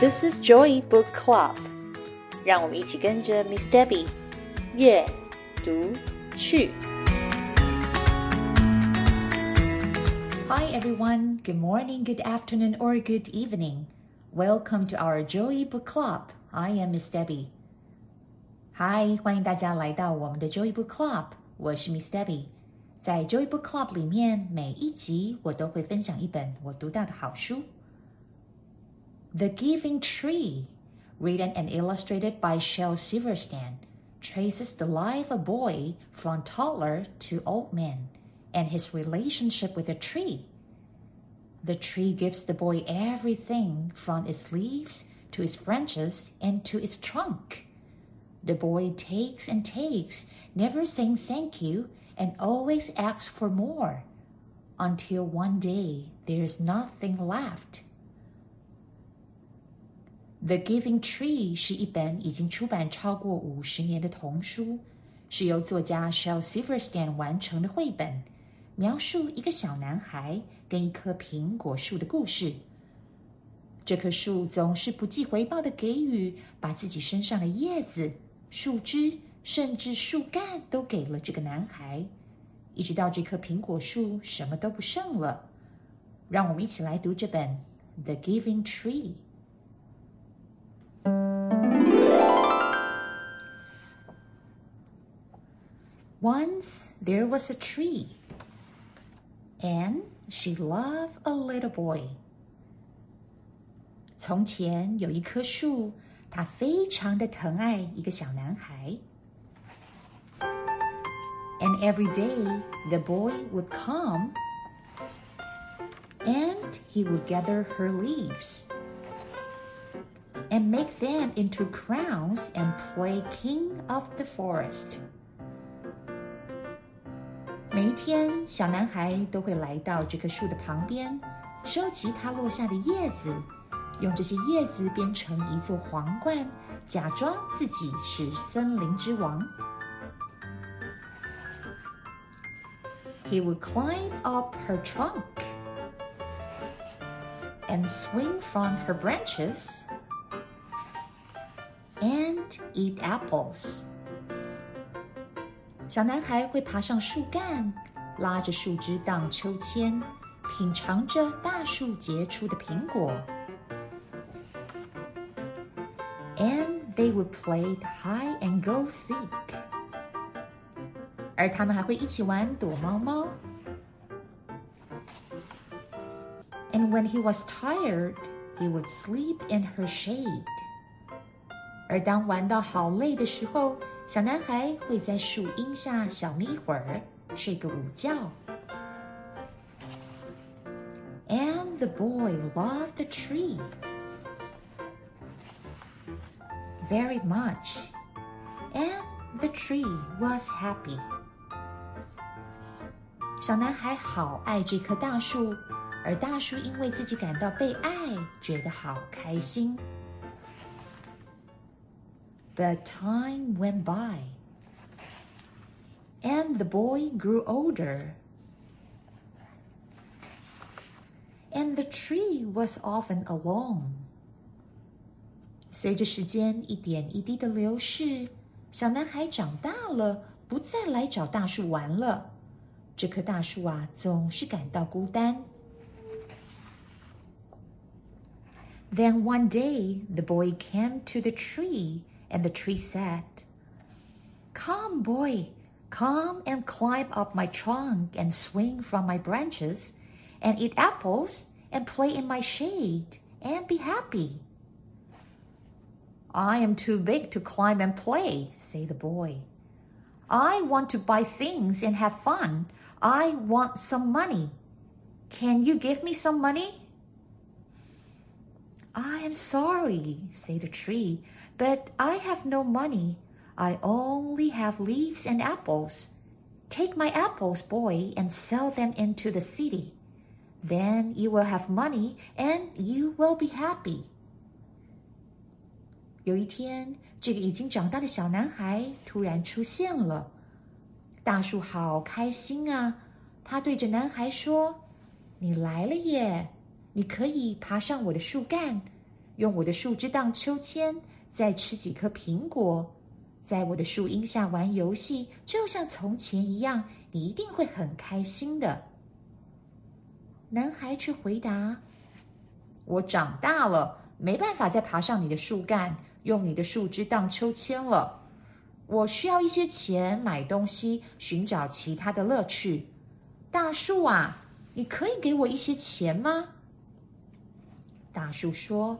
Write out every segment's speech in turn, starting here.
This is Joy Book Club，让我们一起跟着 Miss Debbie 阅读去。Hi everyone, good morning, good afternoon, or good evening. Welcome to our Joy Book Club. I am Miss Debbie. Hi，欢迎大家来到我们的 Joy Book Club。我是 Miss Debbie。在 Joy Book Club 里面，每一集我都会分享一本我读到的好书。 The Giving Tree, written and illustrated by Shel Silverstein, traces the life of a boy from toddler to old man and his relationship with a tree. The tree gives the boy everything from its leaves to its branches and to its trunk. The boy takes and takes, never saying thank you, and always asks for more, until one day there's nothing left. The Giving Tree 是一本已经出版超过五十年的童书，是由作家 Shel Silverstein 完成的绘本，描述一个小男孩跟一棵苹果树的故事。这棵树总是不计回报的给予，把自己身上的叶子、树枝，甚至树干都给了这个男孩，一直到这棵苹果树什么都不剩了。让我们一起来读这本《The Giving Tree》。Once there was a tree, and she loved a little boy. 从前有一棵树，它非常的疼爱一个小男孩。And every day the boy would come and he would gather her leaves and make them into crowns and play king of the forest. 每一天，小男孩都会来到这棵树的旁边，收集它落下的叶子，用这些叶子编成一座皇冠，假装自己是森林之王。He would climb up her trunk and swing from her branches and eat apples. 小男孩会爬上树干，拉着树枝荡秋千，品尝着大树结出的苹果。And they would play hide and go seek，而他们还会一起玩躲猫猫。And when he was tired, he would sleep in her shade。而当玩到好累的时候， 小男孩会在树荫下小眯会儿，睡个午觉。And the boy loved the tree very much, and the tree was happy. 小男孩好爱这棵大树，而大树因为自己感到被爱，觉得好开心。But time went by, and the boy grew older, and the tree was often alone. 随着时间一点一滴的流逝，小男孩长大了，不再来找大树玩了。这棵大树啊，总是感到孤单。Then one day, the boy came to the tree and the tree said, Come, boy, come and climb up my trunk and swing from my branches and eat apples and play in my shade and be happy. I am too big to climb and play, said the boy. I want to buy things and have fun. I want some money. Can you give me some money? I am sorry, said the tree, but I have no money. I only have leaves and apples. Take my apples, boy, and sell them into the city. Then you will have money and you will be happy. 有一天，这个已经长大的小男孩突然出现了。大树好开心啊！他对着男孩说：“你来了耶！你可以爬上我的树干。” 用我的树枝荡秋千， 再吃几颗苹果，在我的树荫下玩游戏，就像从前一样，你一定会很开心的。”男孩却回答：“我长大了，没办法再爬上你的树干，用你的树枝荡秋千了。我需要一些钱买东西，寻找其他的乐趣。大树啊，你可以给我一些钱吗？”大树说：“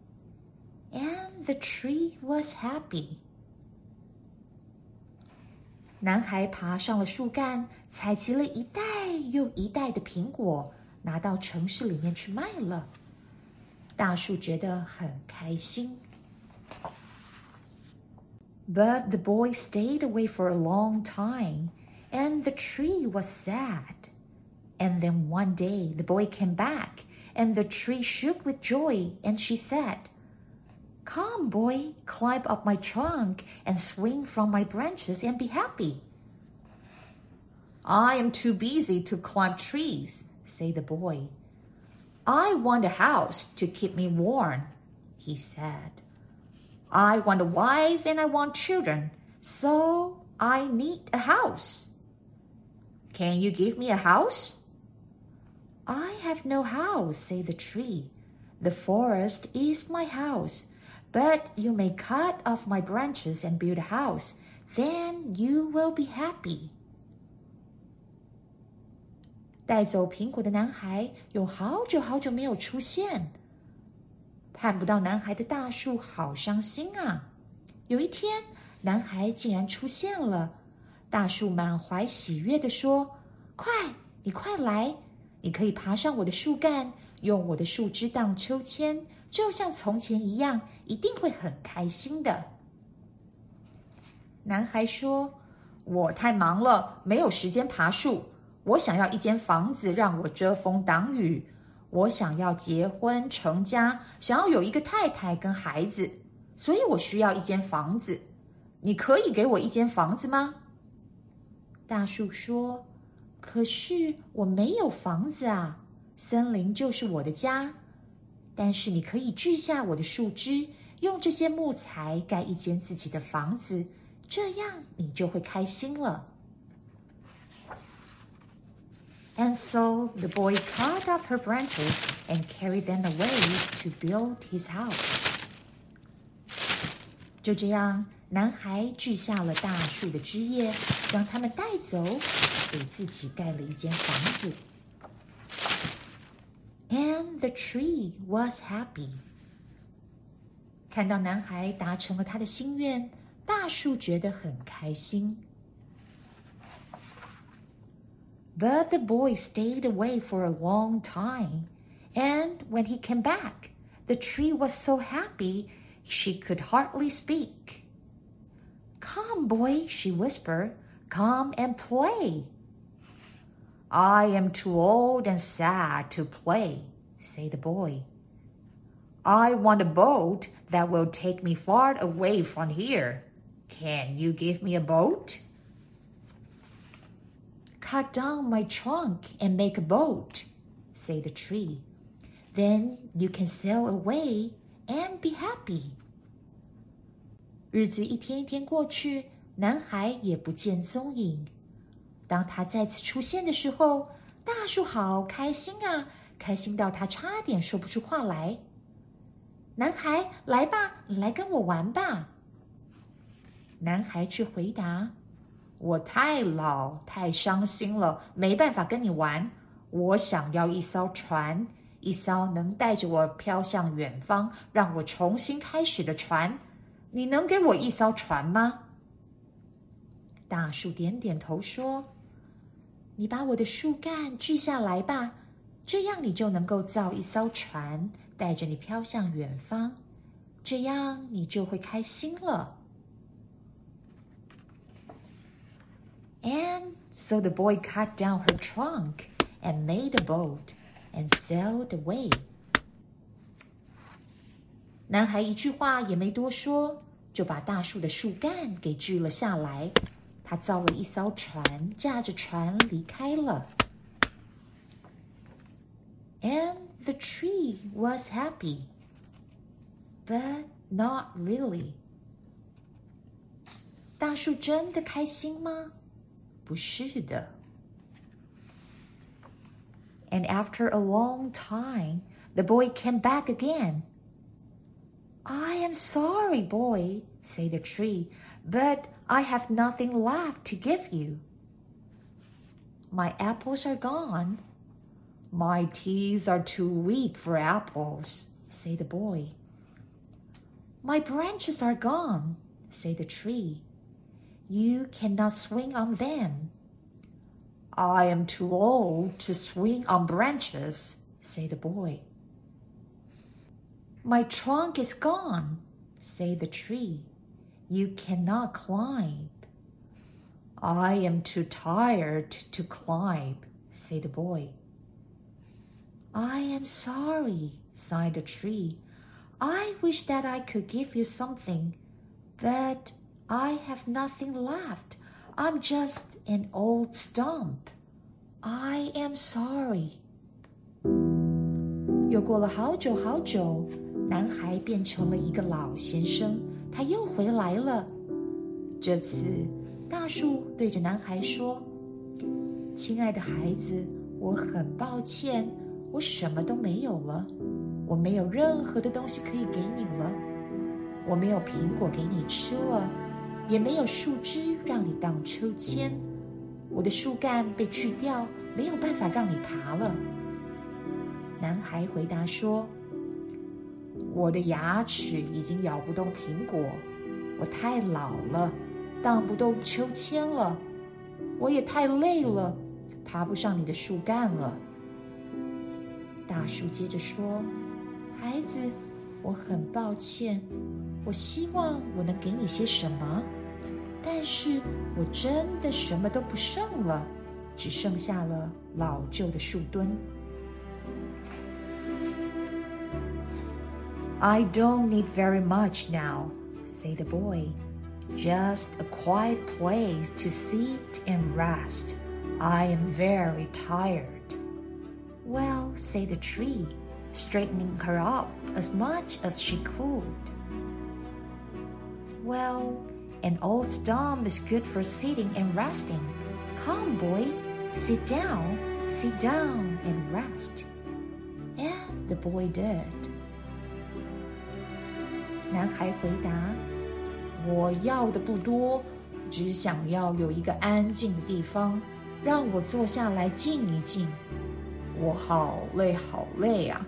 And the tree was happy. 男孩爬上了树干，采集了一袋又一袋的苹果。拿到城市里面去卖了。大树觉得很开心。But the boy stayed away for a long time, and the tree was sad. And then one day the boy came back, and the tree shook with joy, and she said, Come, boy, climb up my trunk and swing from my branches and be happy. I am too busy to climb trees, said the boy. I want a house to keep me warm, he said. I want a wife and I want children, so I need a house. Can you give me a house? I have no house, said the tree. The forest is my house, but you may cut off my branches and build a house. Then you will be happy. 带走苹果的男孩有好久好久没有出现，看不到男孩的大树好伤心啊！有一天，男孩竟然出现了，大树满怀喜悦的说：“快，你快来！你可以爬上我的树干，用我的树枝荡秋千，就像从前一样，一定会很开心的。”男孩说：“我太忙了，没有时间爬树。”我想要一间房子让我遮风挡雨。我想要结婚成家，想要有一个太太跟孩子，所以我需要一间房子。你可以给我一间房子吗？大树说：“可是我没有房子啊，森林就是我的家。但是你可以锯下我的树枝，用这些木材盖一间自己的房子，这样你就会开心了。” And so the boy cut up her branches and carried them away to build his house. 就这样，男孩锯下了大树的枝叶，将它们带走，给自己盖了一间房子。And the tree was happy. 看到男孩达成了他的心愿，大树觉得很开心。But the boy stayed away for a long time, and when he came back, the tree was so happy she could hardly speak. Come, boy, she whispered, come and play. I am too old and sad to play, said the boy. I want a boat that will take me far away from here. Can you give me a boat? Cut down my trunk and make a boat, said the tree. Then you can sail away and be happy. 日子一天一天过去，男孩也不见踪影。 当他再次出现的时候，大树好开心啊，开心到他差点说不出话来。男孩，来吧，来跟我玩吧。男孩却回答。我太老，太伤心了，没办法跟你玩。我想要一艘船，一艘能带着我飘向远方，让我重新开始的船。你能给我一艘船吗？大树点点头说：“你把我的树干锯下来吧，这样你就能够造一艘船，带着你飘向远方。 这样你就会开心了。And so the boy cut down her trunk and made a boat and sailed away. 男孩一句话也没多说，就把大树的树干给锯了下来。 他造了一艘船，驾着船离开了。And the tree was happy, but not really. 大树真的开心吗？不是的。And after a long time, the boy came back again. I am sorry, boy, said the tree, but I have nothing left to give you. My apples are gone. My teeth are too weak for apples, said the boy. My branches are gone, said the tree. You cannot swing on them. I am too old to swing on branches, said the boy. My trunk is gone, said the tree You cannot climb. I am too tired to climb, said the boy. I am sorry, sighed the tree. I wish that I could give you something, but I have nothing left. I'm just an old stump. I am sorry. 又过了好久好久，男孩变成了一个老先生， 他又回来了。这次，大树对着男孩说：“亲爱的孩子，我很抱歉，我什么都没有了，我没有任何的东西可以给你了，我没有苹果给你吃了。”也没有树枝让你荡秋千，我的树干被锯掉，没有办法让你爬了。男孩回答说：“我的牙齿已经咬不动苹果，我太老了，荡不动秋千了，我也太累了，爬不上你的树干了。”大树接着说：“孩子，我很抱歉，我希望我能给你些什么。”但是我真的什么都不剩了，只剩下了老旧的树墩。I don't need very much now, said the boy. Just a quiet place to sit and rest. I am very tired. Well, said the tree, straightening her up as much as she could. Well, an old stump is good for sitting and resting. Come, boy, sit down, sit down and rest. And the boy did. 男孩回答：“我要的不多，只想要有一个安静的地方，让我坐下来静一静。我好累，好累啊！”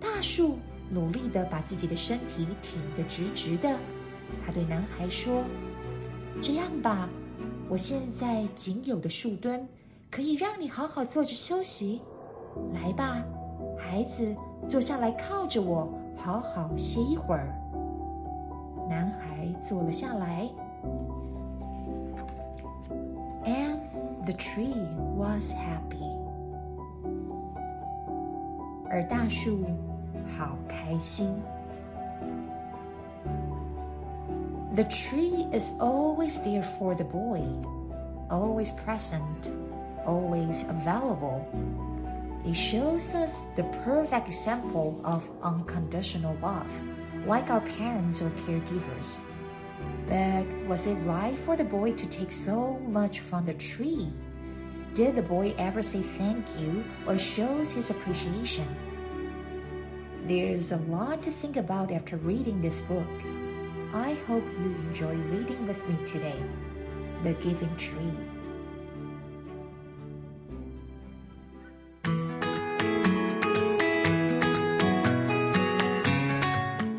大树努力的把自己的身体挺得直直的。他对男孩说：“这样吧，我现在仅有的树墩可以让你好好坐着休息。来吧，孩子，坐下来靠着我，好好歇一会儿。”男孩坐了下来，and the tree was happy，而大树好开心。The tree is always there for the boy, always present, always available. It shows us the perfect example of unconditional love, like our parents or caregivers. But was it right for the boy to take so much from the tree? Did the boy ever say thank you or shows his appreciation? There's a lot to think about after reading this book. I hope you enjoy reading with me today The Giving Tree.